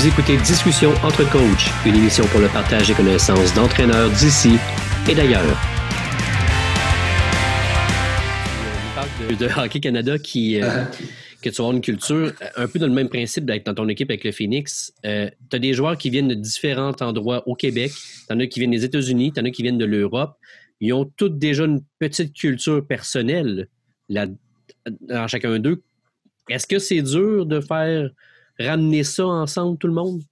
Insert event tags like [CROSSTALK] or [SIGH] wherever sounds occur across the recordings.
Vous écoutez Discussion entre coachs, une émission pour le partage des connaissances d'entraîneurs d'ici et d'ailleurs. On parle de, Hockey Canada qui, euh, que tu as une culture un peu dans le même principe d'être dans ton équipe avec le Phoenix. Euh, tu as des joueurs qui viennent de différents endroits au Québec. Tu en as qui viennent des États-Unis, tu en as qui viennent de l'Europe. Ils ont tous déjà une petite culture personnelle là, dans chacun d'eux. Est-ce que c'est dur de faire ramener ça ensemble, tout le monde?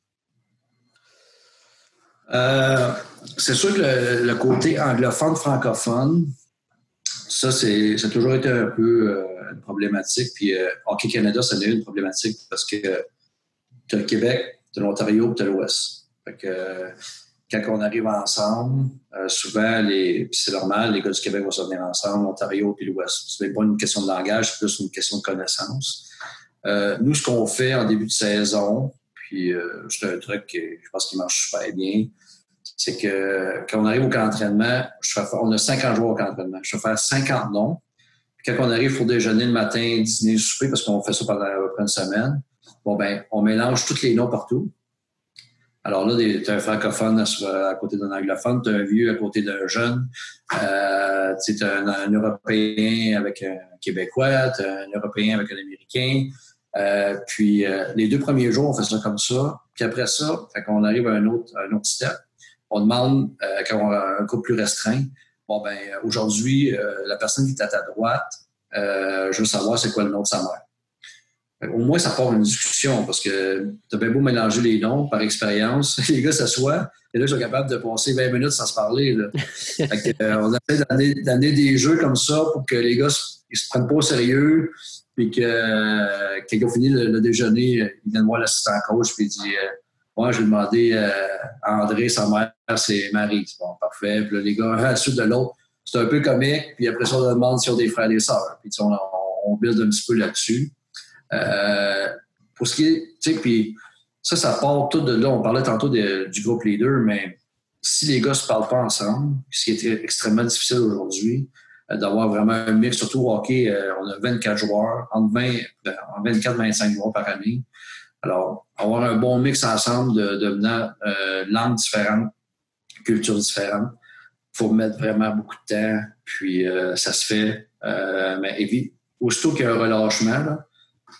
Euh, c'est sûr que le, côté anglophone, francophone, ça, c'est, ça a toujours été un peu euh, une problématique. Puis euh, Hockey Canada, ça a une problématique parce que tu as le Québec, tu as l'Ontario, tu as l'Ouest. Fait que quand on arrive ensemble, souvent, c'est normal, les gars du Québec vont se venir ensemble, l'Ontario puis l'Ouest. Ce n'est pas une question de langage, c'est plus une question de connaissance. Euh, nous, ce qu'on fait en début de saison, puis euh, c'est un truc que je pense qui marche super bien, c'est que quand on arrive au camp d'entraînement, on a 50 jours au camp d'entraînement. Je vais faire 50 noms. Puis quand on arrive pour déjeuner le matin, dîner, souper, parce qu'on fait ça pendant une semaine, bon ben, on mélange tous les noms partout. Alors là, tu un francophone à, côté d'un anglophone, tu un vieux à côté d'un jeune, euh, tu as un, Européen avec un Québécois, tu un Européen avec un Américain, euh, puis euh, les deux premiers jours, on fait ça comme ça. Puis après ça, quand on arrive à un autre, un autre step, on demande, euh, quand a un groupe plus restreint, bon ben aujourd'hui, la personne qui est à ta droite, je veux savoir c'est quoi le nom de sa mère. Au moins, ça part une discussion parce que tu as bien beau mélanger les noms par expérience. [LAUGHS] Les gars s'assoient et là, ils sont capables de passer 20 minutes sans se parler. Là. on essaie d'amener des jeux comme ça pour que les gars ils se prennent pas au sérieux puis que euh, quand ils ont fini le, déjeuner, il vient de voir l'assistant coach, puis il dit euh, Moi, je vais demander euh, à André, sa mère, c'est Marie. Bon, parfait. Puis là, les gars, un à la suite de l'autre, c'est un peu comique. Puis après ça, on demande s'ils ont des frères et des sœurs. Puis on, on, build un petit peu là-dessus. pour ce qui est, tu sais, puis ça, ça part tout de là. On parlait tantôt du groupe leader, mais si les gars ne se parlent pas ensemble, ce qui est extrêmement difficile aujourd'hui, euh, d'avoir vraiment un mix. Surtout au hockey, euh, on a 24 joueurs, entre 20, 24-25 joueurs par année. Alors, avoir un bon mix ensemble de, de euh, langues différentes, cultures différentes, faut mettre vraiment beaucoup de temps, puis ça se fait. mais aussitôt qu'il y a un relâchement,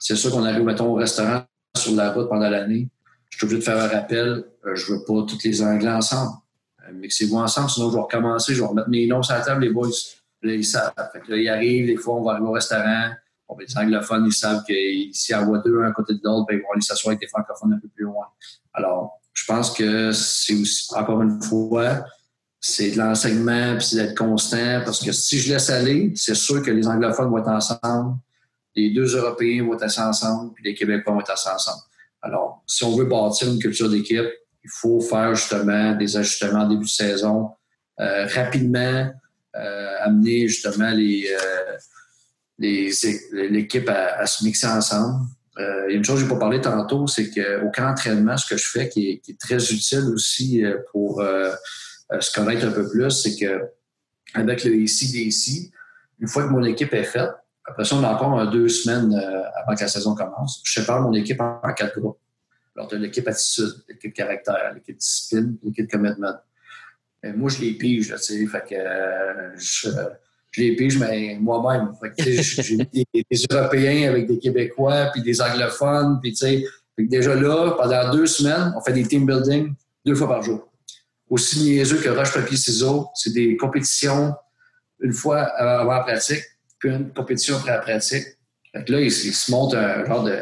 c'est sûr qu'on arrive, mettons, au restaurant sur la route pendant l'année. Je suis obligé de faire un rappel. je veux pas tous les Anglais ensemble. Mixez-vous ensemble, sinon je vais recommencer, je vais remettre mes noms sur la table, les boys. Là, ils savent. Fait que là, ils arrivent, des fois, on va arriver au restaurant. Bon, ben, les anglophones, ils savent s'y envoient deux un côté de l'autre, ben, ils vont aller s'asseoir avec des francophones un peu plus loin. Alors, je pense que c'est aussi, encore une fois, c'est de l'enseignement puis c'est d'être constant parce que si je laisse aller, c'est sûr que les anglophones vont être ensemble, les deux Européens vont être ensemble, puis les Québécois vont être ensemble. Alors, si on veut bâtir une culture d'équipe, il faut faire justement des ajustements en début de saison euh, rapidement, amener justement les, euh, l'équipe à, se mixer ensemble. Euh, une chose que je n'ai pas parlé tantôt, c'est qu'au camp d'entraînement, ce que je fais qui est, très utile aussi pour se connaître un peu plus, c'est que avec le ICDC, une fois que mon équipe est faite, après ça, on a encore deux semaines avant que la saison commence. Je sépare mon équipe en, quatre groupes. Alors, tu l'équipe attitude, l'équipe caractère, l'équipe discipline, l'équipe commitment. Ben, moi, je les pige, tu sais. Fait que euh, je, les pige, mais moi-même. j'ai des, des, Européens avec des Québécois, puis des anglophones, puis tu sais. déjà là, pendant deux semaines, on fait des team building deux fois par jour. Aussi niaiseux que roche, papier, ciseaux, c'est des compétitions une fois avant la pratique, puis une compétition après la pratique. Fait que là, il, se monte un genre de,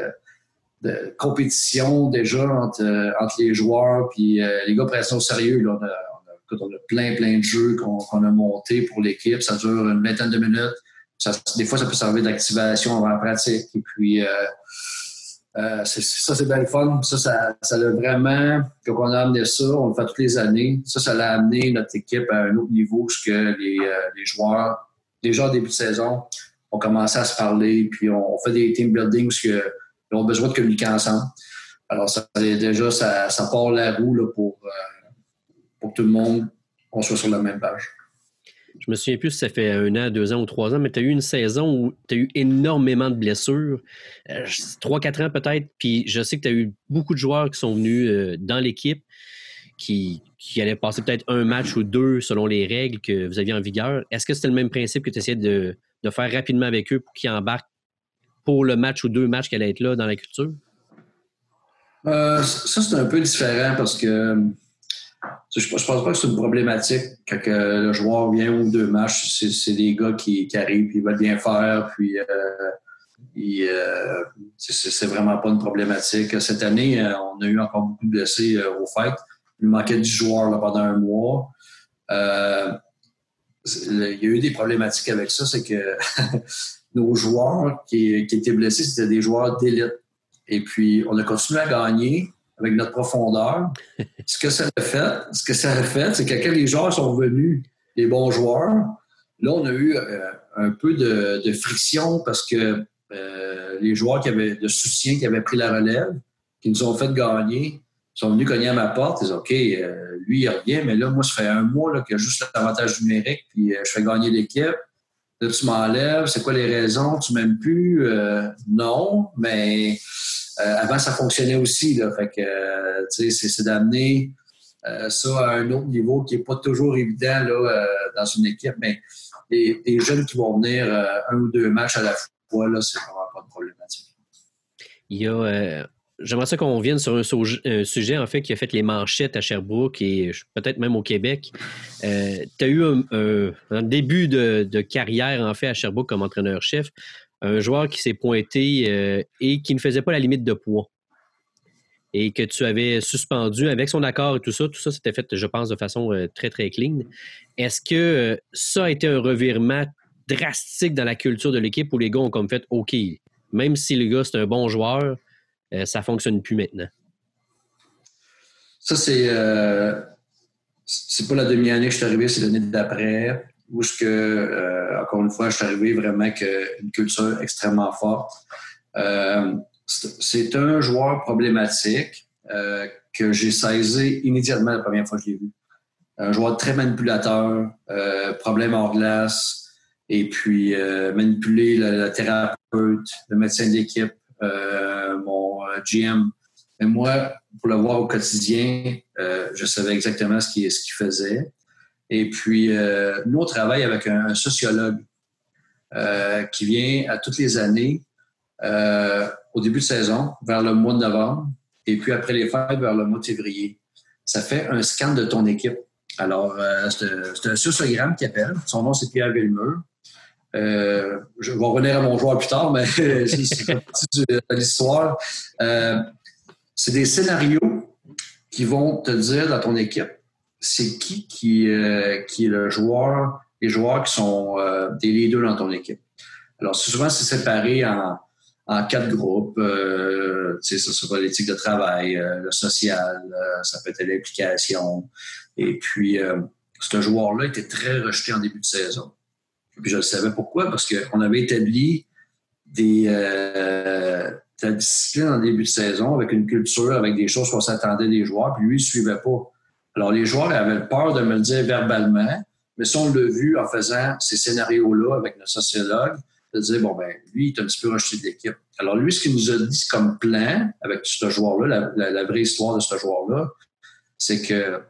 de compétition déjà entre, entre les joueurs, puis euh, les gars prennent ça au sérieux. Là, plein, plein de jeux qu'on a montés pour l'équipe. Ça dure une vingtaine de minutes. des fois, ça peut servir d'activation avant la pratique. Et puis, euh, euh, ça, c'est bien fun. Ça, ça, ça a vraiment, quand on a amené ça, on le fait toutes les années. Ça, ça a amené notre équipe à un autre niveau, ce que les, euh, les joueurs, déjà au début de saison, ont commencé à se parler. Puis, on, fait des team building parce qu'ils ont besoin de communiquer ensemble. Alors, ça, déjà, ça, ça part la roue là, pour pour tout le monde on soit sur la même page. Je me souviens plus si ça fait un an, deux ans ou trois ans, mais tu as eu une saison où tu as eu énormément de blessures. Euh, trois, quatre ans peut-être. Puis je sais que tu as eu beaucoup de joueurs qui sont venus euh, dans l'équipe qui, qui allaient passer peut-être un match ou deux selon les règles que vous aviez en vigueur. Est-ce que c'était le même principe que tu essayais de, de, faire rapidement avec eux pour qu'ils embarquent pour le match ou deux matchs qui allaient être là dans la culture? Euh, ça, c'est un peu différent parce que je, pense pas que c'est une problématique quand le joueur vient ou deux matchs. C'est des gars qui, arrivent, puis ils veulent bien faire, puis euh, euh, c'est vraiment pas une problématique. Cette année, euh, on a eu encore beaucoup de blessés au fait. Il manquait 10 joueurs pendant un mois. il y a eu des problématiques avec ça, c'est que [LAUGHS] nos joueurs qui, qui étaient blessés, c'était des joueurs d'élite. Et puis, on a continué à gagner avec notre profondeur. [LAUGHS] ce que ça a fait, ce que ça a fait, c'est que quand les joueurs sont venus, les bons joueurs, là, on a eu euh, un peu de, friction parce que euh, les joueurs qui avaient de soutien, qui avaient pris la relève, qui nous ont fait gagner, sont venus cogner à ma porte. Ils disent OK, euh, lui, il revient, mais là, moi, ça fait un mois là, qu'il y a juste l'avantage numérique, puis je fais gagner l'équipe. Là, tu m'enlèves, c'est quoi les raisons? Tu m'aimes plus? non, mais euh, avant, ça fonctionnait aussi. Là, fait que, euh, c'est d'amener euh, ça à un autre niveau qui n'est pas toujours évident dans une équipe. Mais les, jeunes qui vont venir un ou deux matchs à la fois, là, c'est vraiment pas de problématique. Il y a. J'aimerais ça qu'on vienne sur un, sujet, en fait, qui a fait les manchettes à Sherbrooke et peut-être même au Québec. tu as eu un, début de, de, carrière, en fait, à Sherbrooke comme entraîneur-chef un joueur qui s'est pointé euh, et qui ne faisait pas la limite de poids et que tu avais suspendu avec son accord et tout ça, tout ça s'était fait, je pense, de façon euh, très, très clean. Est-ce que euh, ça a été un revirement drastique dans la culture de l'équipe où les gars ont comme fait OK, même si le gars c'est un bon joueur, ça fonctionne plus maintenant? Ça, c'est. c'est pas la demi-année que je suis arrivé, c'est l'année d'après où ce que, euh, encore une fois, je suis arrivé vraiment avec une culture extrêmement forte. Euh, c'est un joueur problématique euh, que j'ai saisi immédiatement la première fois que je l'ai vu. Un joueur très manipulateur, problème hors glace, et puis manipuler le, thérapeute, le médecin d'équipe, mon GM. Mais moi, pour le voir au quotidien, je savais exactement ce qu'il faisait. Et puis, euh, nous, on travaille avec un, sociologue euh, qui vient à toutes les années, euh, au début de saison, vers le mois de novembre, et puis après les fêtes, vers le mois de février. Ça fait un scan de ton équipe. Alors, c'est un sociogramme qui appelle. Son nom, c'est Pierre Villemeux. je vais revenir à mon joueur plus tard, mais [LAUGHS] c'est partie de l'histoire. c'est des scénarios qui vont te dire dans ton équipe c'est qui qui, euh, qui est le joueur, les joueurs qui sont euh, des leaders dans ton équipe? Alors, souvent, c'est séparé en, quatre groupes. Euh, ça sera l'éthique de travail, euh, le social, ça peut être l'implication. Et puis, ce joueur-là était très rejeté en début de saison. Et puis, je le savais pourquoi, parce qu'on avait établi des, de la discipline en début de saison avec une culture, avec des choses qu'on s'attendait des joueurs, puis lui, il ne suivait pas. Alors, les joueurs avaient peur de me le dire verbalement, mais si on l'a vu en faisant ces scénarios-là avec notre sociologue, de dire, bon, ben lui, il est un petit peu rejeté de l'équipe. Alors, lui, ce qu'il nous a dit comme plan avec ce joueur-là, la, vraie histoire de ce joueur-là, c'est que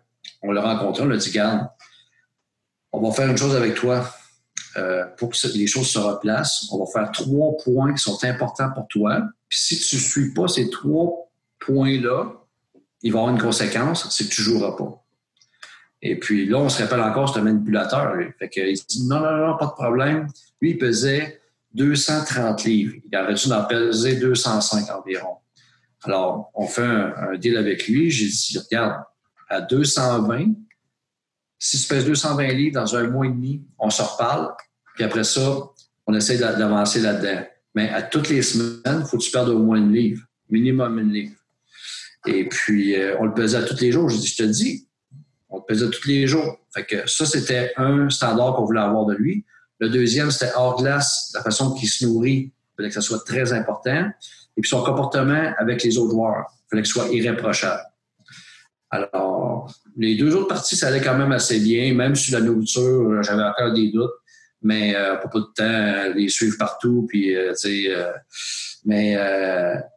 on l'a rencontré, on l'a dit, garde, on va faire une chose avec toi. Euh, pour que les choses se replacent, on va faire trois points qui sont importants pour toi. Puis si tu ne suis pas ces trois points-là, il va avoir une conséquence, c'est que tu joueras pas. Et puis là, on se rappelle encore, c'est un manipulateur. Fait que, il dit non, non, non, pas de problème. Lui, il pesait 230 livres. Il aurait dû en peser 205 environ. Alors, on fait un, deal avec lui. J'ai dit, regarde, à 220, si tu pèses 220 livres dans un mois et demi, on se reparle. Puis après ça, on essaie d'avancer là-dedans. Mais à toutes les semaines, il faut que tu perdes au moins une livre, minimum une livre. Et puis, euh, on le pesait tous les jours. Je dis, je te dis, on le pesait tous les jours. Fait que ça, c'était un standard qu'on voulait avoir de lui. Le deuxième, c'était hors glace, la façon qu'il se nourrit. Il fallait que ça soit très important. Et puis son comportement avec les autres joueurs. Il fallait que ce soit irréprochable. Alors, les deux autres parties, ça allait quand même assez bien, même sur la nourriture, j'avais encore des doutes, mais euh, pas de temps, les suivre partout, puis, tu sais, mais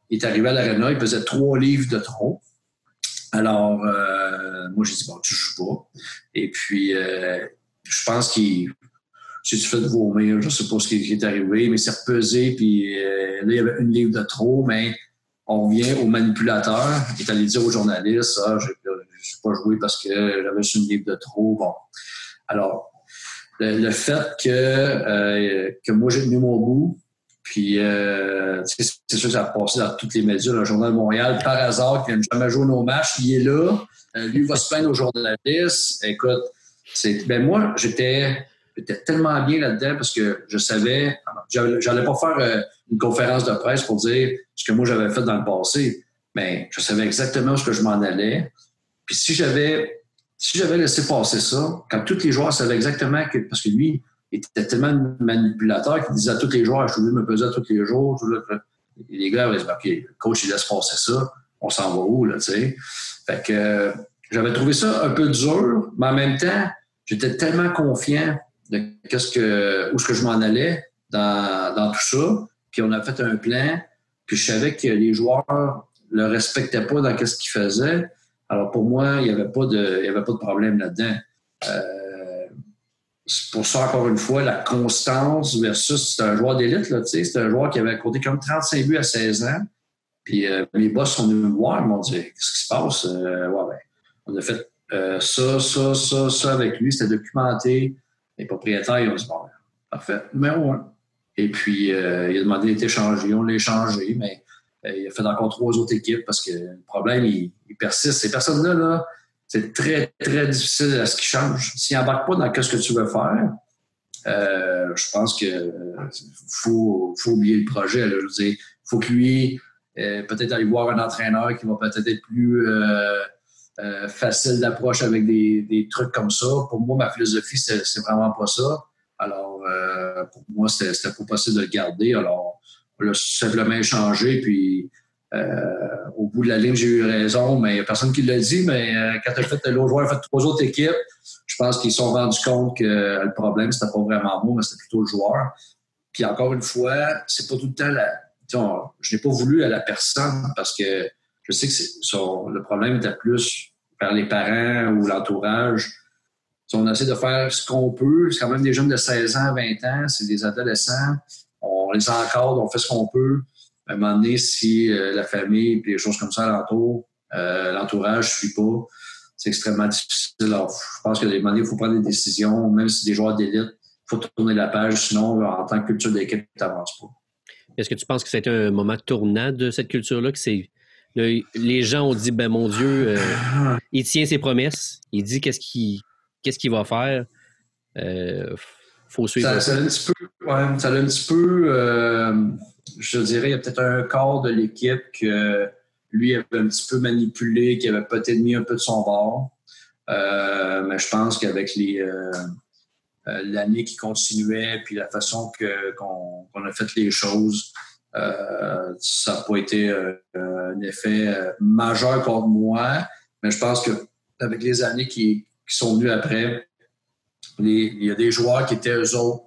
il est arrivé à l'arena, il pesait trois livres de trop. Alors, euh, moi, j'ai dit, bon, tu joues pas. Et puis, euh, je pense qu'il s'est fait vomir, je sais pas ce qui est arrivé, mais c'est repesé, puis euh, là, il y avait une livre de trop, mais on vient au manipulateur, il est allé dire aux journalistes, ah, je n'ai pas joué parce que j'avais une livre de trop. Bon. Alors, le, fait que, que moi, j'ai tenu mon bout, puis, euh, c'est sûr que ça a passé dans toutes les médias, le Journal de Montréal, par hasard, qui n'a jamais joué nos matchs, il est là. Euh, lui va se plaindre aux journalistes. Écoute, ben moi, j'étais, tellement bien là-dedans parce que je savais, j'allais pas faire euh, une conférence de presse pour dire ce que moi j'avais fait dans le passé, mais je savais exactement que je m'en allais. Puis si j'avais, si j'avais laissé passer ça, quand tous les joueurs savaient exactement que, parce que lui, était tellement manipulateur qu'il disait à tous les joueurs, je de me peser à tous les jours. les gars, ils disaient, OK, le coach, il laisse passer ça. On s'en va où, là, tu sais? Fait que euh, j'avais trouvé ça un peu dur, mais en même temps, j'étais tellement confiant de qu'est-ce que, où ce que je m'en allais dans, dans tout ça. Puis on a fait un plan, puis je savais que les joueurs le respectaient pas dans ce qu'ils faisaient. Alors pour moi, il n'y avait pas de, il y avait pas de problème là-dedans. Euh, pour ça, encore une fois, la constance versus c'est un joueur d'élite, là, c'est un joueur qui avait compté comme 35 buts à 16 ans. Puis euh, les boss sont venus me voir, ils m'ont dit Qu'est-ce qui se passe? Euh, ouais, ben, on a fait euh, ça, ça, ça, ça avec lui, c'était documenté. Les propriétaires, ils ont dit Bon, parfait, numéro un. Et puis, il a demandé d'être échangé, on l'a échangé, mais il a fait encore trois autres équipes parce que le problème, il, il persiste. Ces personnes-là, là, c'est très, très difficile à ce qui change. S'il n'embarque pas dans ce que tu veux faire, euh, je pense que faut, faut oublier le projet. Là. Je veux faut que lui, euh, peut-être aller voir un entraîneur qui va peut-être être plus euh, facile d'approche avec des, trucs comme ça. Pour moi, ma philosophie, c'est, vraiment pas ça. Alors, pour moi, c'était, pas possible de le garder. Alors, on l'a simplement échangé, puis euh, au bout de la ligne, j'ai eu raison, mais il n'y a personne qui l'a dit. Mais euh, quand as fait l'autre joueur, a fait trois autres équipes, je pense qu'ils se sont rendus compte que euh, le problème, c'était pas vraiment moi, mais c'était plutôt le joueur. Puis encore une fois, c'est pas tout le temps la. je n'ai pas voulu à la personne parce que je sais que le problème était plus vers les parents ou l'entourage. On essaie de faire ce qu'on peut. C'est quand même des jeunes de 16 ans, 20 ans, c'est des adolescents. On les encadre, on fait ce qu'on peut à un moment donné, si euh, la famille et les choses comme ça alentour, euh, l'entourage ne suit pas, c'est extrêmement difficile. Alors, je pense qu'à un moment donné, il faut prendre des décisions, même si c'est des joueurs d'élite, il faut tourner la page, sinon, en tant que culture d'équipe, tu n'avances pas. Est-ce que tu penses que c'est un moment tournant de cette culture-là, que c'est les gens ont dit, ben mon Dieu, euh, [LAUGHS] il tient ses promesses, il dit qu'est-ce qu'il qu'est-ce qu'il va faire. Euh, faut suivre. Ça, a un petit peu, ouais, ça a un petit peu je dirais, il y a peut-être un quart de l'équipe que lui avait un petit peu manipulé, qui avait peut-être mis un peu de son bord. Euh, mais je pense qu'avec les euh, euh, l'année qui continuait, puis la façon qu'on a fait les choses, ça n'a pas été un effet majeur contre moi. Mais je pense que avec les années qui, sont venues après, il y a des joueurs qui étaient eux autres,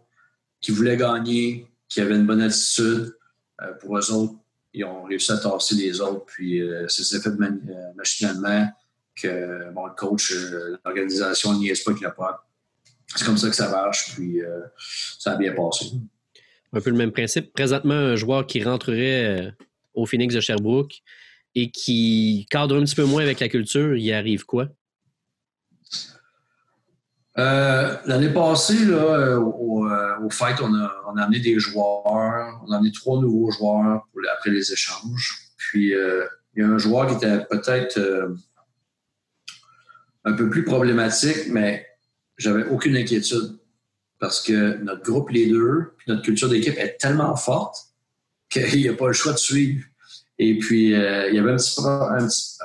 qui voulaient gagner, qui avaient une bonne attitude, pour eux autres, ils ont réussi à tasser les autres, puis euh, c'est fait euh, machinalement que bon, le coach, l'organisation n'y est pas qu'il a pas. C'est comme ça que ça marche, puis ça a bien passé. Un peu le même principe. Présentement, un joueur qui rentrerait au Phoenix de Sherbrooke et qui cadre un petit peu moins avec la culture, il arrive quoi? Euh, l'année passée, là, euh, au, euh, au fight, on a, on a amené des joueurs. On a amené trois nouveaux joueurs pour, après les échanges. Puis, il y a un joueur qui était peut-être un peu plus problématique, mais j'avais aucune inquiétude parce que notre groupe les deux, puis notre culture d'équipe est tellement forte [LAUGHS] qu'il n'y a pas le choix de suivre. Et puis, il y avait un petit, un petit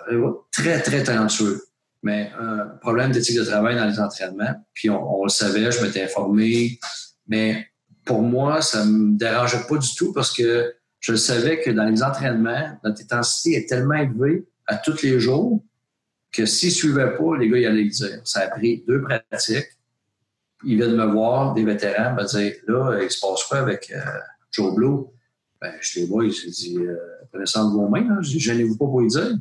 très, très talentueux mais un problème d'éthique de travail dans les entraînements. Puis on, le savait, je m'étais informé. Mais pour moi, ça ne me dérangeait pas du tout parce que je savais que dans les entraînements, notre intensité est tellement élevée à tous les jours que s'ils ne suivaient pas, les gars, ils allaient le dire. Ça a pris deux pratiques. Ils viennent me voir, des vétérans, me dire Là, il se passe quoi avec euh, Joe Blue ben, Je les vois, ils se disent euh, Prenez ça de vos mains. Je dis Gênez-vous pas pour y dire.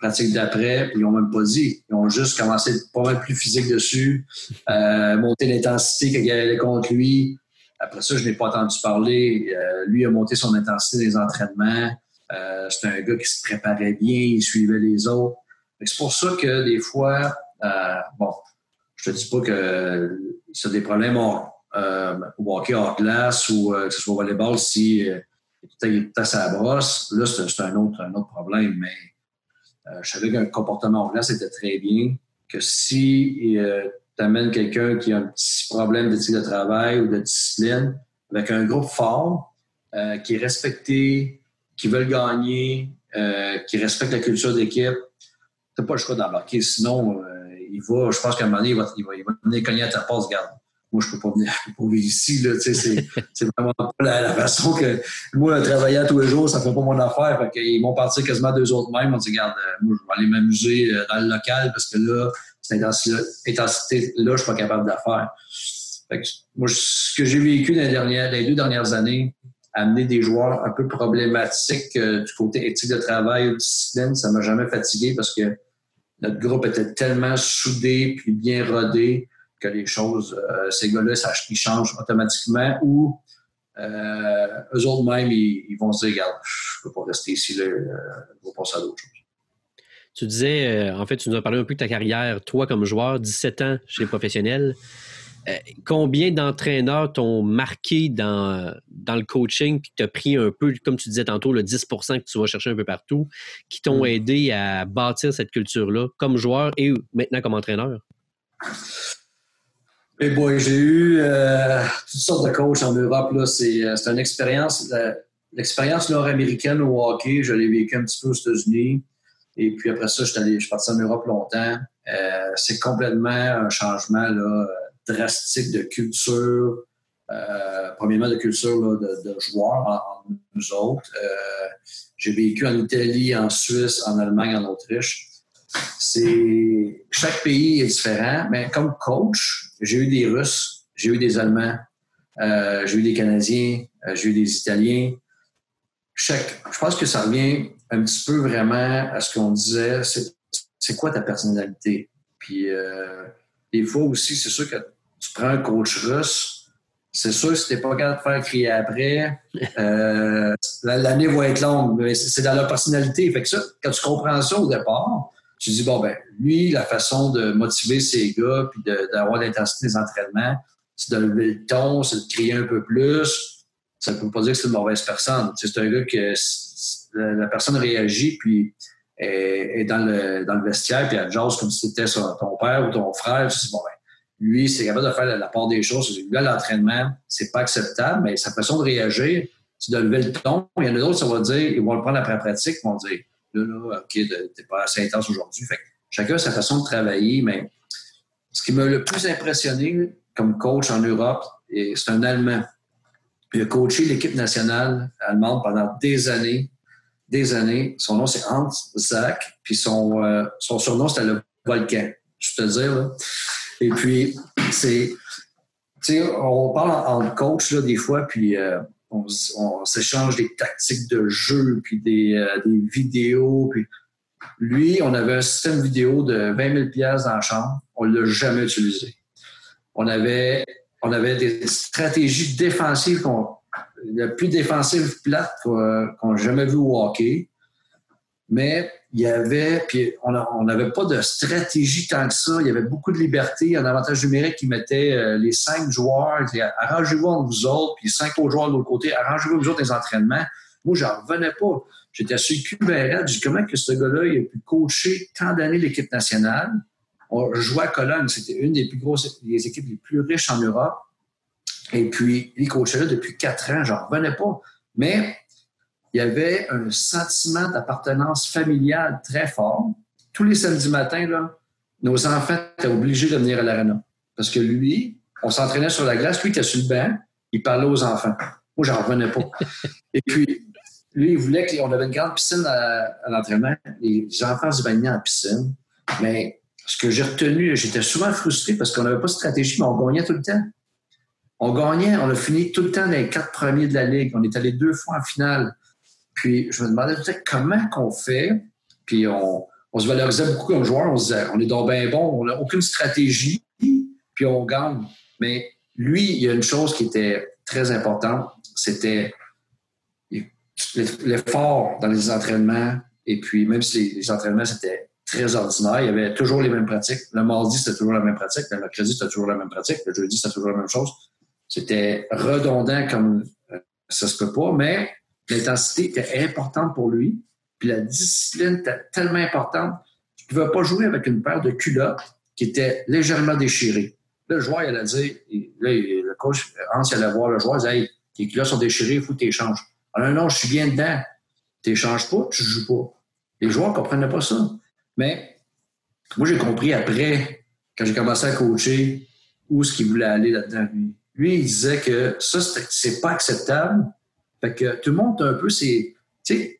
Pratique d'après, ils n'ont même pas dit. Ils ont juste commencé pas mal plus physique dessus, euh, monter l'intensité qu'il allait contre lui. Après ça, je n'ai pas entendu parler. Euh, lui a monté son intensité des entraînements. Euh, c'est un gars qui se préparait bien, il suivait les autres. C'est pour ça que des fois, euh, bon, je te dis pas que a des problèmes au, au hockey hors glace ou que ce soit au volleyball si tout est à sa brosse. Là, c'est un autre, un autre problème. Mais je savais qu'un comportement hors glace était très bien. Que si tu amènes quelqu'un qui a un petit problème d'éthique de travail ou de discipline, avec un groupe fort, qui est respecté, qui veulent gagner, euh, qui respectent la culture d'équipe, t'as pas le choix d'embarquer. Sinon, euh, il va, je pense qu'à un moment donné, il va, il venir cogner à ta porte. Regarde, moi, je peux pas venir, vivre ici. Là, c'est, [LAUGHS] c'est vraiment pas la, façon que moi, travailler tous les jours, ça fait pas mon affaire. Fait qu'ils vont partir quasiment deux autres mêmes. On dit, regarde, euh, moi, je vais aller m'amuser euh, dans le local parce que là, cette intensité-là, je suis pas capable de faire. Fait que, moi, ce que j'ai vécu dans les, dernières, les deux dernières années, amener des joueurs un peu problématiques euh, du côté éthique de travail ou discipline, ça m'a jamais fatigué parce que notre groupe était tellement soudé puis bien rodé que les choses, euh, ces gars-là, ils changent automatiquement ou euh, eux autres même, ils, vont se dire, regarde, je peux pas rester ici, là, je vais passer à d'autres choses. Tu disais, en fait, tu nous as parlé un peu de ta carrière, toi comme joueur, 17 ans chez les professionnels. Euh, combien d'entraîneurs t'ont marqué dans, dans le coaching, puis t'as pris un peu, comme tu disais tantôt, le 10% que tu vas chercher un peu partout, qui t'ont mm. aidé à bâtir cette culture-là comme joueur et maintenant comme entraîneur? Eh boy, j'ai eu euh, toutes sortes de coachs en Europe. Euh, c'est, une expérience. L'expérience nord-américaine au hockey, je l'ai vécu un petit peu aux États-Unis. Et puis après ça, je suis parti en Europe longtemps. c'est complètement un changement là, drastique de culture, euh, premièrement de culture de, joueurs en, nous autres. Euh, j'ai vécu en Italie, en Suisse, en Allemagne, en Autriche. C'est chaque pays est différent, mais comme coach, j'ai eu des Russes, j'ai eu des Allemands, euh, j'ai eu des Canadiens, j'ai eu des Italiens. Chaque, je pense que ça revient un petit peu vraiment à ce qu'on disait, c'est quoi ta personnalité? Puis des fois aussi, c'est sûr que tu prends un coach russe, c'est sûr que si t'es pas capable de faire crier après, euh, l'année va être longue, mais c'est dans la personnalité. Fait que ça, quand tu comprends ça au départ, tu dis, bon, ben, lui, la façon de motiver ses gars puis d'avoir l'intensité des entraînements, c'est de lever le ton, c'est de crier un peu plus. Ça ne peut pas dire que c'est une mauvaise personne. C'est un gars que la, personne réagit puis est, dans, le, dans le vestiaire puis elle jase comme si c'était ton père ou ton frère. Tu dis, bon, ben, lui, c'est capable de faire la, part des choses. Lui, à l'entraînement, c'est pas acceptable, mais sa façon de réagir, c'est de lever le ton. Il y en a d'autres, ça va dire, ils vont le prendre après la pratique, ils vont dire, là, là, OK, t'es pas assez intense aujourd'hui. Fait chacun a sa façon de travailler, mais ce qui m'a le plus impressionné comme coach en Europe, c'est un Allemand. Il a coaché l'équipe nationale allemande pendant des années, des années. Son nom, c'est Hans Zach, puis son, euh, surnom, c'était le volcan. Je te dire, là. Et puis, c'est. Tu sais, on parle en, coach, là, des fois, puis euh, on, s'échange des tactiques de jeu, puis des, euh, des, vidéos. Puis lui, on avait un système vidéo de 20 000 dans la chambre. On ne l'a jamais utilisé. On avait, on avait des stratégies défensives, qu'on, la plus défensive plate qu'on n'a jamais vu hockey. Mais il y avait, puis on n'avait pas de stratégie tant que ça. Il y avait beaucoup de liberté. Un avantage numérique qui mettait euh, les cinq joueurs, arrangez-vous entre vous autres, puis cinq autres joueurs de l'autre côté, arrangez-vous vous autres les entraînements. Moi, j'en revenais pas. J'étais sur le J'ai dit comment que ce gars-là, il a pu coacher tant d'années l'équipe nationale? On jouait à Cologne. C'était une des plus grosses, des équipes les plus riches en Europe. Et puis, il coachait là depuis quatre ans. J'en revenais pas. Mais il y avait un sentiment d'appartenance familiale très fort. Tous les samedis matins, là, nos enfants étaient obligés de venir à l'arena. Parce que lui, on s'entraînait sur la glace, lui qui était sur le banc, il parlait aux enfants. Moi, j'en revenais pas. [LAUGHS] Et puis, lui, il voulait qu'on avait une grande piscine à, l'entraînement. Les enfants se baignaient en piscine. Mais ce que j'ai retenu, j'étais souvent frustré parce qu'on n'avait pas de stratégie, mais on gagnait tout le temps. On gagnait, on a fini tout le temps dans les quatre premiers de la Ligue. On est allé deux fois en finale. Puis je me demandais comment qu'on fait? Puis on, se valorisait beaucoup comme joueur. On se disait, on est donc bien bon, on n'a aucune stratégie, puis on gagne. Mais lui, il y a une chose qui était très importante, c'était l'effort dans les entraînements. Et puis, même si les entraînements, c'était très ordinaire, il y avait toujours les mêmes pratiques. Le mardi, c'était toujours la même pratique. Le mercredi, c'était toujours la même pratique. Le jeudi, c'était toujours la même chose. C'était redondant comme euh, ça se peut pas, mais l'intensité était importante pour lui. Puis la discipline était tellement importante. Tu ne pouvais pas jouer avec une paire de culottes qui était légèrement déchirée. Le joueur, il allait dire, là, le coach, Hans, il allait voir le joueur, il disait, hey, tes culottes sont déchirées, il faut que tu échanges. Alors, non, je suis bien dedans. Tu n'échanges pas, tu ne joues pas. Les joueurs ne comprenaient pas ça. Mais moi, j'ai compris après, quand j'ai commencé à coacher, où ce qu'il voulait aller là-dedans, lui. Lui, il disait que ça, c'est pas acceptable. Fait que tout le monde un peu, c'est, tu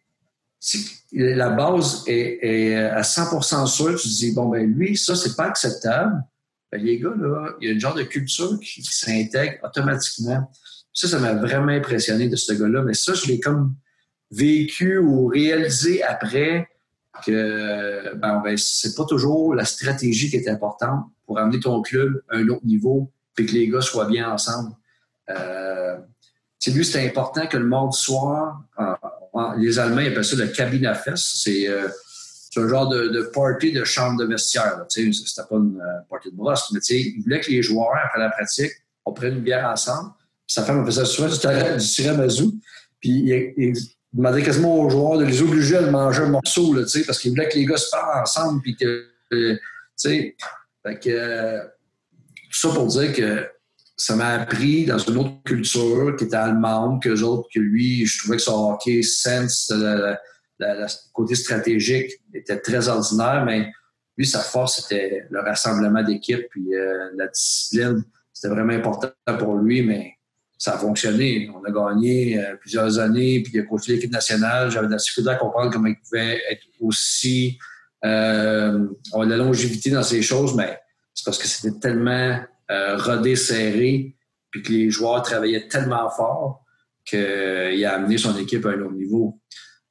sais, la base est, à 100% sûre, tu dis, bon, ben lui, ça, c'est pas acceptable. Ben, les gars, là, il y a une genre de culture qui, s'intègre automatiquement. Ça, ça m'a vraiment impressionné de ce gars-là. Mais ça, je l'ai comme vécu ou réalisé après que ben, ben, c'est pas toujours la stratégie qui est importante pour amener ton club à un autre niveau puis que les gars soient bien ensemble. Euh, lui, c'était important que le mardi soir, les Allemands appellent ça le Kabinafest. C'est euh, un genre de, party de chambre de vestiaire. C'était pas une euh, party de brosse, mais ils voulaient que les joueurs, après la pratique, on prenne une bière ensemble. Puis sa femme me faisait souvent du, tiramisu. Puis il, demandait quasiment aux joueurs de les obliger à manger un morceau, là, parce qu'il voulait que les gars se parlent ensemble. Puis que, tu sais, fait que, tout ça pour dire que ça m'a appris dans une autre culture qui était allemande que autres, que lui, je trouvais que son hockey sense, le, côté stratégique était très ordinaire, mais lui, sa force, c'était le rassemblement d'équipe, puis euh, la discipline. C'était vraiment important pour lui, mais ça a fonctionné. On a gagné euh, plusieurs années, puis il a coaché l'équipe nationale. J'avais de la difficulté à comprendre comment il pouvait être aussi... Euh, on a la longévité dans ces choses, mais c'est parce que c'était tellement euh, rodé, serré, puis que les joueurs travaillaient tellement fort qu'il a amené son équipe à un autre niveau.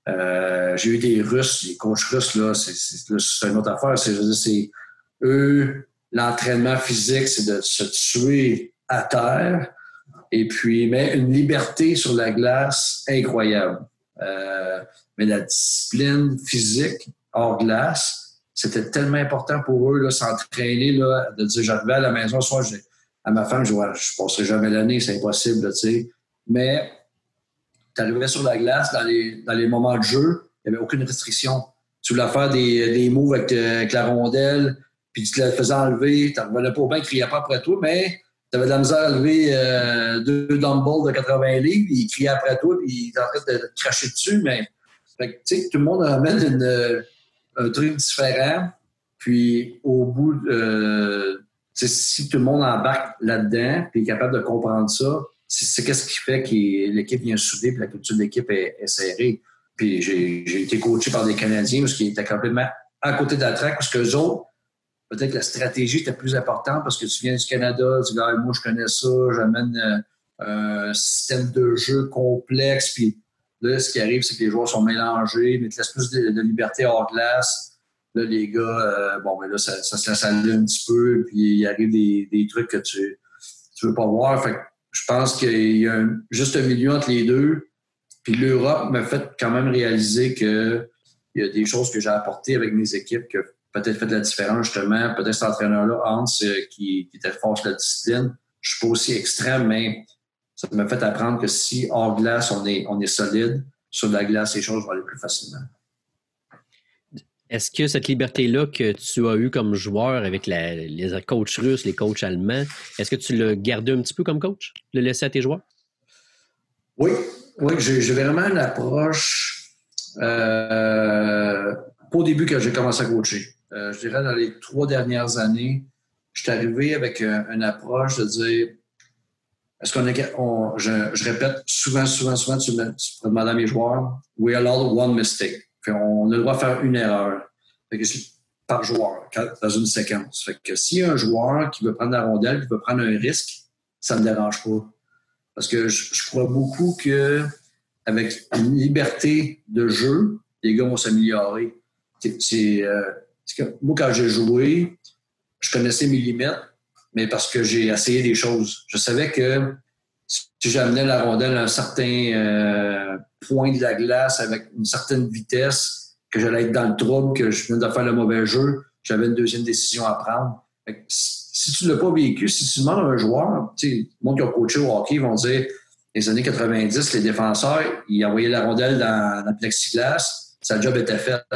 Euh, j'ai eu des Russes, les coachs russes, là, c'est une autre affaire. C'est eux, l'entraînement physique, c'est de se tuer à terre. Et puis, mais une liberté sur la glace incroyable. Euh, mais la discipline physique hors glace, c'était tellement important pour eux, s'entraîner, de dire j'arrivais à la maison, soit à ma femme, je ne je passerai jamais l'année, c'est impossible, tu sais. Mais tu arrivais sur la glace, dans les, dans les moments de jeu, il n'y avait aucune restriction. Tu voulais faire des, des moves avec, euh, avec, la rondelle, puis tu te la faisais enlever, tu revenais pas au bain, il criait pas après toi, mais tu avais de la misère à lever euh, deux dumbbells de 80 livres, il criait après toi, puis il était en train de te cracher dessus, mais tu sais, tout le monde amène une un truc différent. Puis au bout, euh, si tout le monde embarque là-dedans puis est capable de comprendre ça, c'est qu'est-ce qui fait que l'équipe vient souder puis la culture de l'équipe est, serrée. Puis j'ai été coaché par des Canadiens parce qu'ils étaient complètement à côté de la traque parce que autres, peut-être la stratégie était plus importante parce que tu viens du Canada, tu dis ah, moi je connais ça, j'amène euh, un système de jeu complexe puis Là, ce qui arrive, c'est que les joueurs sont mélangés, mais tu laisses plus de, liberté hors glace. Là, les gars, euh, bon, mais là, ça, ça laisse aller un petit peu, puis il arrive des, trucs que tu tu veux pas voir. Fait je pense qu'il y a juste un milieu entre les deux. Puis l'Europe m'a fait quand même réaliser que il y a des choses que j'ai apportées avec mes équipes qui ont peut-être fait de la différence, justement. Peut-être cet entraîneur-là, Hans, euh, qui, qui était fort sur la discipline. Je suis pas aussi extrême, mais ça m'a fait apprendre que si hors glace, on est, on est solide, sur la glace, les choses vont aller plus facilement. Est-ce que cette liberté-là que tu as eue comme joueur avec les coachs russes, les coachs allemands, est-ce que tu l'as gardé un petit peu comme coach, le laisser à tes joueurs? Oui, oui, j'ai vraiment une approche euh, pas au début que j'ai commencé à coacher. Euh, je dirais dans les trois dernières années, je suis arrivé avec une approche de dire est-ce qu'on est, on, je, je, répète souvent, souvent, souvent, tu, me, tu peux demander à mes joueurs, we allow one mistake. on a le droit de faire une erreur. Fait que par joueur dans une séquence. Fait que s'il y a un joueur qui veut prendre la rondelle, qui veut prendre un risque, ça ne me dérange pas. Parce que je, crois beaucoup que avec une liberté de jeu, les gars vont s'améliorer. C'est, euh, moi, quand j'ai joué, je connaissais mes limites, mais parce que j'ai essayé des choses. Je savais que si j'amenais la rondelle à un certain euh, point de la glace avec une certaine vitesse, que j'allais être dans le trouble, que je venais de faire le mauvais jeu, j'avais une deuxième décision à prendre. si tu ne l'as pas vécu, si tu demandes à un joueur, le monde qui a coaché au hockey vont dire les années 90, les défenseurs, ils envoyaient la rondelle dans la plexiglas, sa job était faite.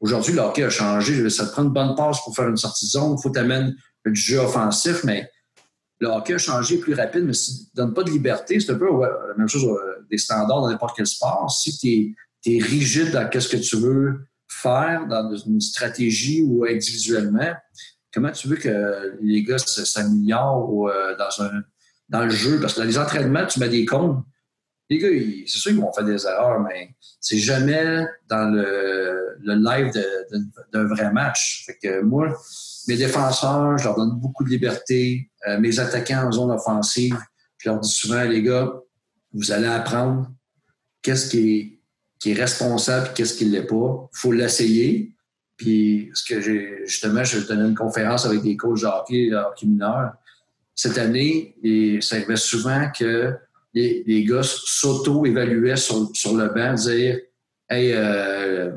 Aujourd'hui, le hockey a changé. Ça te prend une bonne passe pour faire une sortie zone. Il faut t'amener du jeu offensif, mais le hockey a changé plus rapide, mais si tu ne donnes pas de liberté, c'est un peu la même chose euh, des standards dans n'importe quel sport. Si tu es, rigide dans ce que tu veux faire, dans une stratégie ou individuellement, comment tu veux que les gars s'améliorent euh, dans, un, dans le jeu? Parce que dans les entraînements, tu mets des comptes. Les gars, c'est sûr qu'ils vont faire des erreurs, mais c'est jamais dans le, live d'un vrai match. Fait que moi, mes défenseurs, je leur donne beaucoup de liberté. Euh, mes attaquants en zone offensive, je leur dis souvent, les gars, vous allez apprendre qu'est-ce qui est, responsable et qu'est-ce qui ne l'est pas. Il faut l'essayer. Puis, ce que j'ai, justement, je donnais une conférence avec des coachs de hockey, de hockey mineur. Cette année, ça arrivait souvent que les, gars s'auto-évaluaient sur, le banc, dire Hey, euh,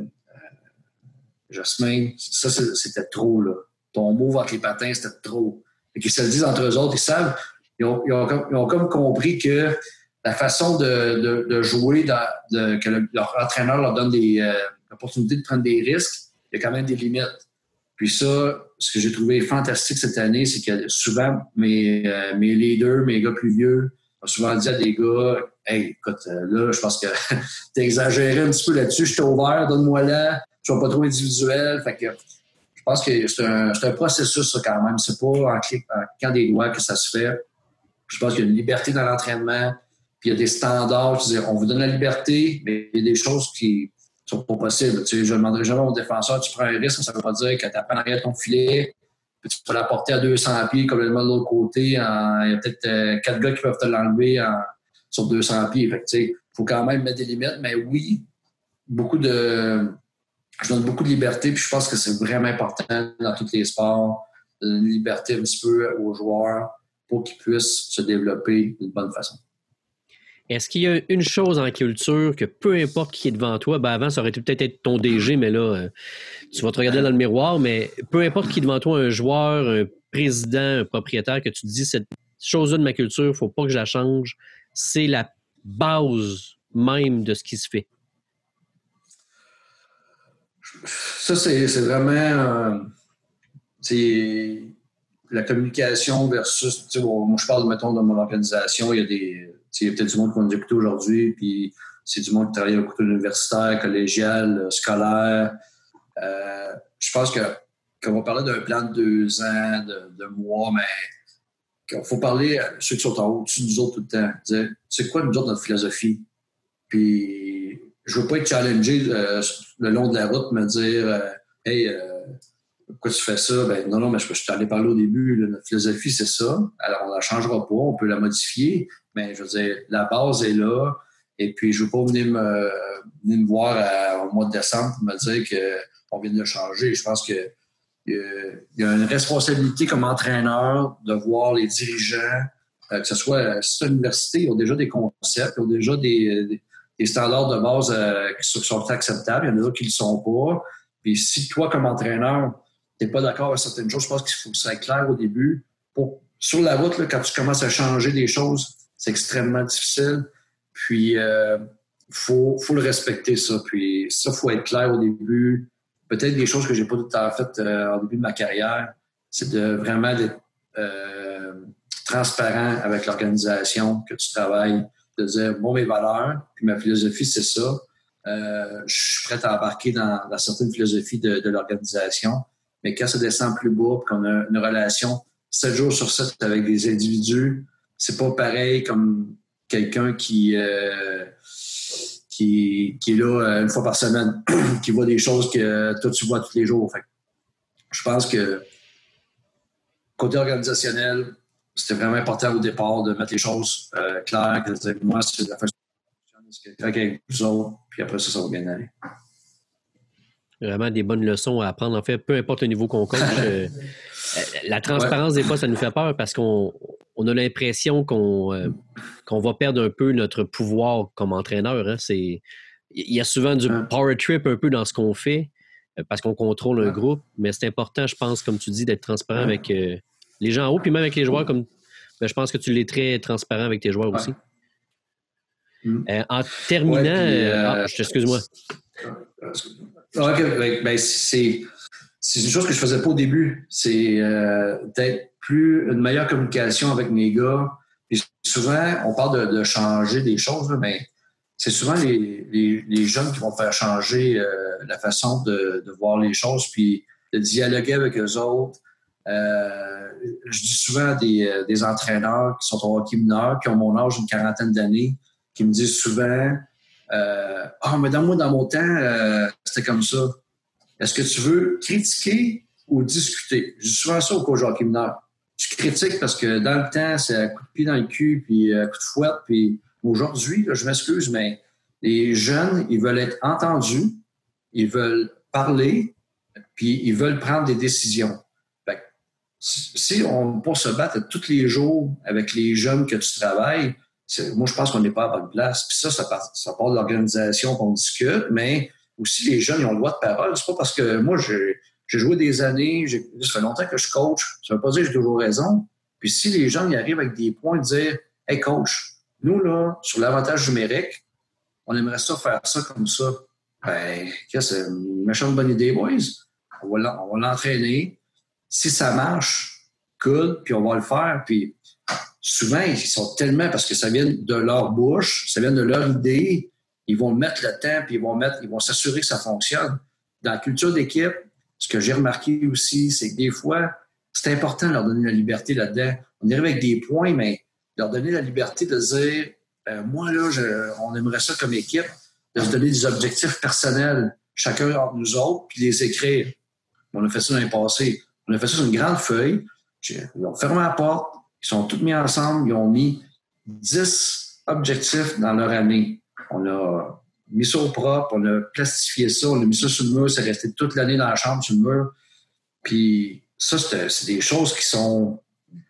euh ça, c'était trop, là ton mot avec les patins, c'était trop. Et qu'ils se le disent entre eux autres, ils savent, ils ont, comme, compris que la façon de, jouer, que leur entraîneur leur donne des euh, opportunités de prendre des risques, il y a quand même des limites. Puis ça, ce que j'ai trouvé fantastique cette année, c'est que souvent, mes, euh, mes leaders, mes gars plus vieux, ont souvent dit à des gars Hey, écoute, euh, là, je pense que [LAUGHS] t'as exagéré un petit peu là-dessus, je suis ouvert, donne-moi là, je suis pas trop individuel. Fait que je pense que c'est un, processus, ça, quand même. C'est pas en, cliquant des doigts que ça se fait. Je pense qu'il y a une liberté dans l'entraînement, puis il y a des standards. on vous donne la liberté, mais il y a des choses qui sont pas possibles. Tu sais, je ne demanderai jamais au défenseur, tu prends un risque, ça ne veut pas dire que tu pas en arrière de ton filet, puis tu peux l'apporter à 200 pieds complètement de l'autre côté. il y a peut-être euh, quatre gars qui peuvent te l'enlever sur 200 pieds. il faut quand même mettre des limites, mais oui, beaucoup de je donne beaucoup de liberté, puis je pense que c'est vraiment important dans tous les sports, une liberté un petit peu aux joueurs pour qu'ils puissent se développer d'une bonne façon. Est-ce qu'il y a une chose en culture que peu importe qui est devant toi, ben avant, ça aurait peut-être être ton DG, mais là, euh, tu vas te regarder dans le miroir, mais peu importe qui est devant toi, un joueur, un président, un propriétaire, que tu te dis cette chose-là de ma culture, il ne faut pas que je la change, c'est la base même de ce qui se fait. Ça, c'est vraiment euh, la communication versus. moi, je parle, mettons, de mon organisation. Il y a des. peut-être du monde qui va nous écouter aujourd'hui, puis c'est du monde qui travaille au côté universitaire, collégial, euh, scolaire. Euh, je pense que quand on va parler d'un plan de deux ans, de, mois, mais qu'il faut parler à ceux qui sont en haut dessus de nous autres tout le temps. C'est quoi nous autres notre philosophie? Puis je veux pas être challengé euh, le long de la route, me dire euh, Hey, euh, pourquoi tu fais ça? Ben, non, non, mais je, je t'allais parler au début. notre philosophie, c'est ça. Alors, on la changera pas, on peut la modifier, mais je veux dire, la base est là. Et puis, je veux pas venir me, venir me voir au mois de décembre pour me dire qu'on vient de le changer. Je pense que il y a une responsabilité comme entraîneur de voir les dirigeants, que ce soit à cette université, ils ont déjà des concepts, ils ont déjà des des standards de base euh, qui sont acceptables. Il y en a d'autres qui ne le sont pas. Puis si toi, comme entraîneur, tu n'es pas d'accord avec certaines choses, je pense qu'il faut que ça soit clair au début. Sur la route, quand tu commences à changer des choses, c'est extrêmement difficile. Puis, il euh, faut, le respecter, ça. Puis, ça, il faut être clair au début. Peut-être des choses que j'ai pas tout à fait faites euh, au début de ma carrière, c'est de vraiment être transparent avec l'organisation que tu travailles de dire, bon, mes valeurs, puis ma philosophie, c'est ça. Euh, je suis prêt à embarquer dans, certaines philosophies de, l'organisation. Mais quand ça descend plus bas, qu'on a une relation 7 jours sur 7 avec des individus, c'est pas pareil comme quelqu'un qui, euh, qui, qui, est là euh, une fois par semaine, [CLEARS THROAT] qui voit des choses que toi, tu vois tous les jours. je pense que côté organisationnel, c'était vraiment important au départ de mettre les choses euh, claires, que moi, c'est la façon que avec vous autres, puis après ça, ça va bien aller. Vraiment des bonnes leçons à apprendre. En fait, peu importe le niveau qu'on coach, euh, [LAUGHS] euh, la transparence, des fois, ça nous fait peur parce qu'on a l'impression qu'on qu'on va perdre un peu notre pouvoir comme entraîneur. Hein. Il y a souvent du power trip un peu dans ce qu'on fait parce qu'on contrôle un groupe, mais c'est important, je pense, comme tu dis, d'être transparent avec les gens en haut, puis même avec les joueurs, comme ben, je pense que tu l'es très transparent avec tes joueurs aussi. Mm. Euh, en terminant, euh, euh, ah, excuse-moi. Ben, c'est, une chose que je faisais pas au début. C'est peut-être plus une meilleure communication avec mes gars. souvent, on parle de, changer des choses, mais c'est souvent les, jeunes qui vont faire changer la façon de, de, voir les choses, puis de dialoguer avec eux autres. Euh, je dis souvent des, euh, des, entraîneurs qui sont au hockey mineur, qui ont mon âge, une quarantaine d'années, qui me disent souvent euh, Ah, mais dans moi, dans mon temps, c'était comme ça. Est-ce que tu veux critiquer ou discuter? Je dis souvent ça au coach hockey mineur. Tu critiques parce que dans le temps, c'est un coup de pied dans le cul, puis un coup de fouette, puis aujourd'hui, je m'excuse, mais les jeunes, ils veulent être entendus, ils veulent parler, puis ils veulent prendre des décisions si on peut se battre tous les jours avec les jeunes que tu travailles, moi, je pense qu'on n'est pas à bonne place. Puis ça, ça part, ça part de l'organisation qu'on discute, mais aussi les jeunes, ils ont le droit de parole. C'est pas parce que moi, j'ai joué des années, ça fait longtemps que je coach, ça veut pas dire que j'ai toujours raison. Puis si les jeunes y arrivent avec des points, de dire Hey coach, nous, là, sur l'avantage numérique, on aimerait ça faire ça comme ça. Ben, c'est une méchante bonne idée, boys. On va l'entraîner si ça marche, good, puis on va le faire. Puis souvent, ils sont tellement, parce que ça vient de leur bouche, ça vient de leur idée, ils vont mettre le temps, puis ils vont mettre, ils vont s'assurer que ça fonctionne. Dans la culture d'équipe, ce que j'ai remarqué aussi, c'est que des fois, c'est important de leur donner la liberté là-dedans. On arrive avec des points, mais leur donner la liberté de dire, euh, moi, là, on aimerait ça comme équipe, de se donner des objectifs personnels, chacun entre nous autres, puis les écrire. On a fait ça dans le passé. On a fait ça sur une grande feuille. Ils ont fermé la porte. Ils sont tous mis ensemble. Ils ont mis 10 objectifs dans leur année. On a mis ça au propre. On a plastifié ça. On a mis ça sur le mur. C'est resté toute l'année dans la chambre sur le mur. Puis ça, c'est des choses qui sont...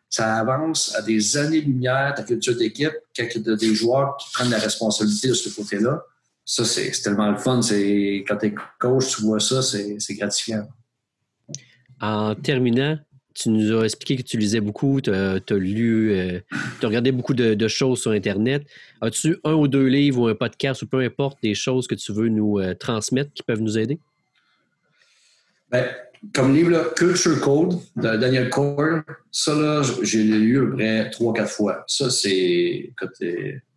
Ça avance à des années-lumière ta culture d'équipe quand il des joueurs qui prennent la responsabilité de ce côté-là. Ça, c'est tellement le fun. Quand tu es coach, tu vois ça, c'est gratifiant. En terminant, tu nous as expliqué que tu lisais beaucoup, tu as, lu, euh, tu as regardé beaucoup de, choses sur Internet. As-tu un ou deux livres ou un podcast ou peu importe des choses que tu veux nous euh, transmettre qui peuvent nous aider? Ben, comme livre, Culture Code de Daniel Coyle, ça, là, j'ai lu à peu près trois, quatre fois. Ça, c'est.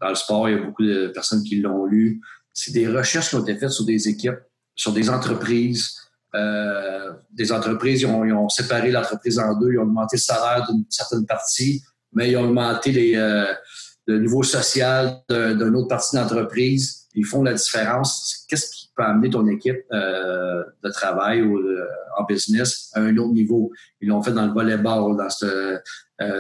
Dans le sport, il y a beaucoup de personnes qui l'ont lu. C'est des recherches qui ont été faites sur des équipes, sur des entreprises, euh, des entreprises, ils ont, séparé l'entreprise en deux, ils ont augmenté le salaire d'une certaine partie, mais ils ont augmenté les, euh, le niveau social d'une autre partie d'entreprise. Ils font la différence. Qu'est-ce qui peut amener ton équipe euh, de travail ou en business à un autre niveau? Ils l'ont fait dans le volleyball, dans ce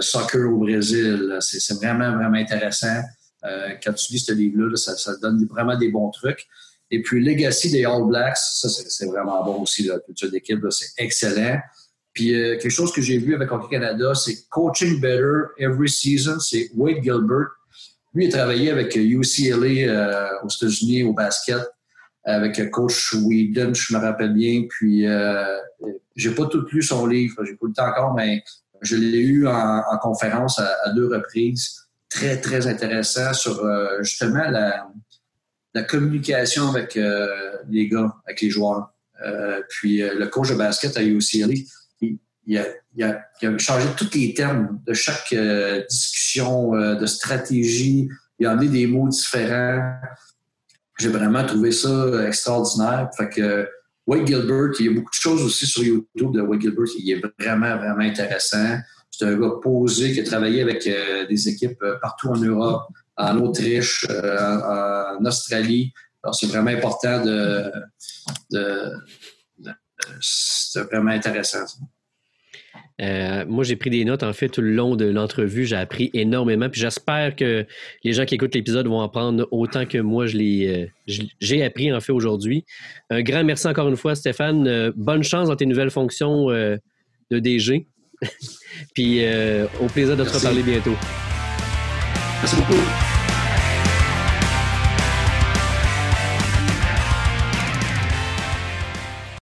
soccer au Brésil. C'est vraiment, vraiment intéressant. quand tu lis ce livre-là, ça, ça donne vraiment des bons trucs. Et puis, Legacy des All Blacks, ça, c'est vraiment bon aussi, la culture d'équipe, c'est excellent. Puis, euh, quelque chose que j'ai vu avec Hockey Canada, c'est Coaching Better Every Season, c'est Wade Gilbert. Lui, il a travaillé avec UCLA euh, aux États-Unis au basket, avec Coach Whedon, je me rappelle bien. Puis, euh, j'ai pas tout lu son livre, j'ai pas le temps encore, mais je l'ai eu en, conférence à, deux reprises. Très, très intéressant sur euh, justement la, la communication avec euh, les gars, avec les joueurs. Euh, puis euh, le coach de basket à UCLA, il, a, il, a, il, a, changé tous les termes de chaque discussion, de stratégie. Il a amené des mots différents. J'ai vraiment trouvé ça extraordinaire. Fait que Wade Gilbert, il y a beaucoup de choses aussi sur YouTube de Wade Gilbert. Il est vraiment, vraiment intéressant. C'est un gars posé qui a travaillé avec des équipes partout en Europe en Autriche, euh, en, Australie. Alors, c'est vraiment important de, de, c'était vraiment intéressant. Euh, moi, j'ai pris des notes en fait tout le long de l'entrevue. J'ai appris énormément. Puis j'espère que les gens qui écoutent l'épisode vont apprendre autant que moi je l'ai, euh, j'ai appris en fait aujourd'hui. Un grand merci encore une fois, Stéphane. Euh, bonne chance dans tes nouvelles fonctions de DG. [LAUGHS] Puis au plaisir de te reparler bientôt. Até semana.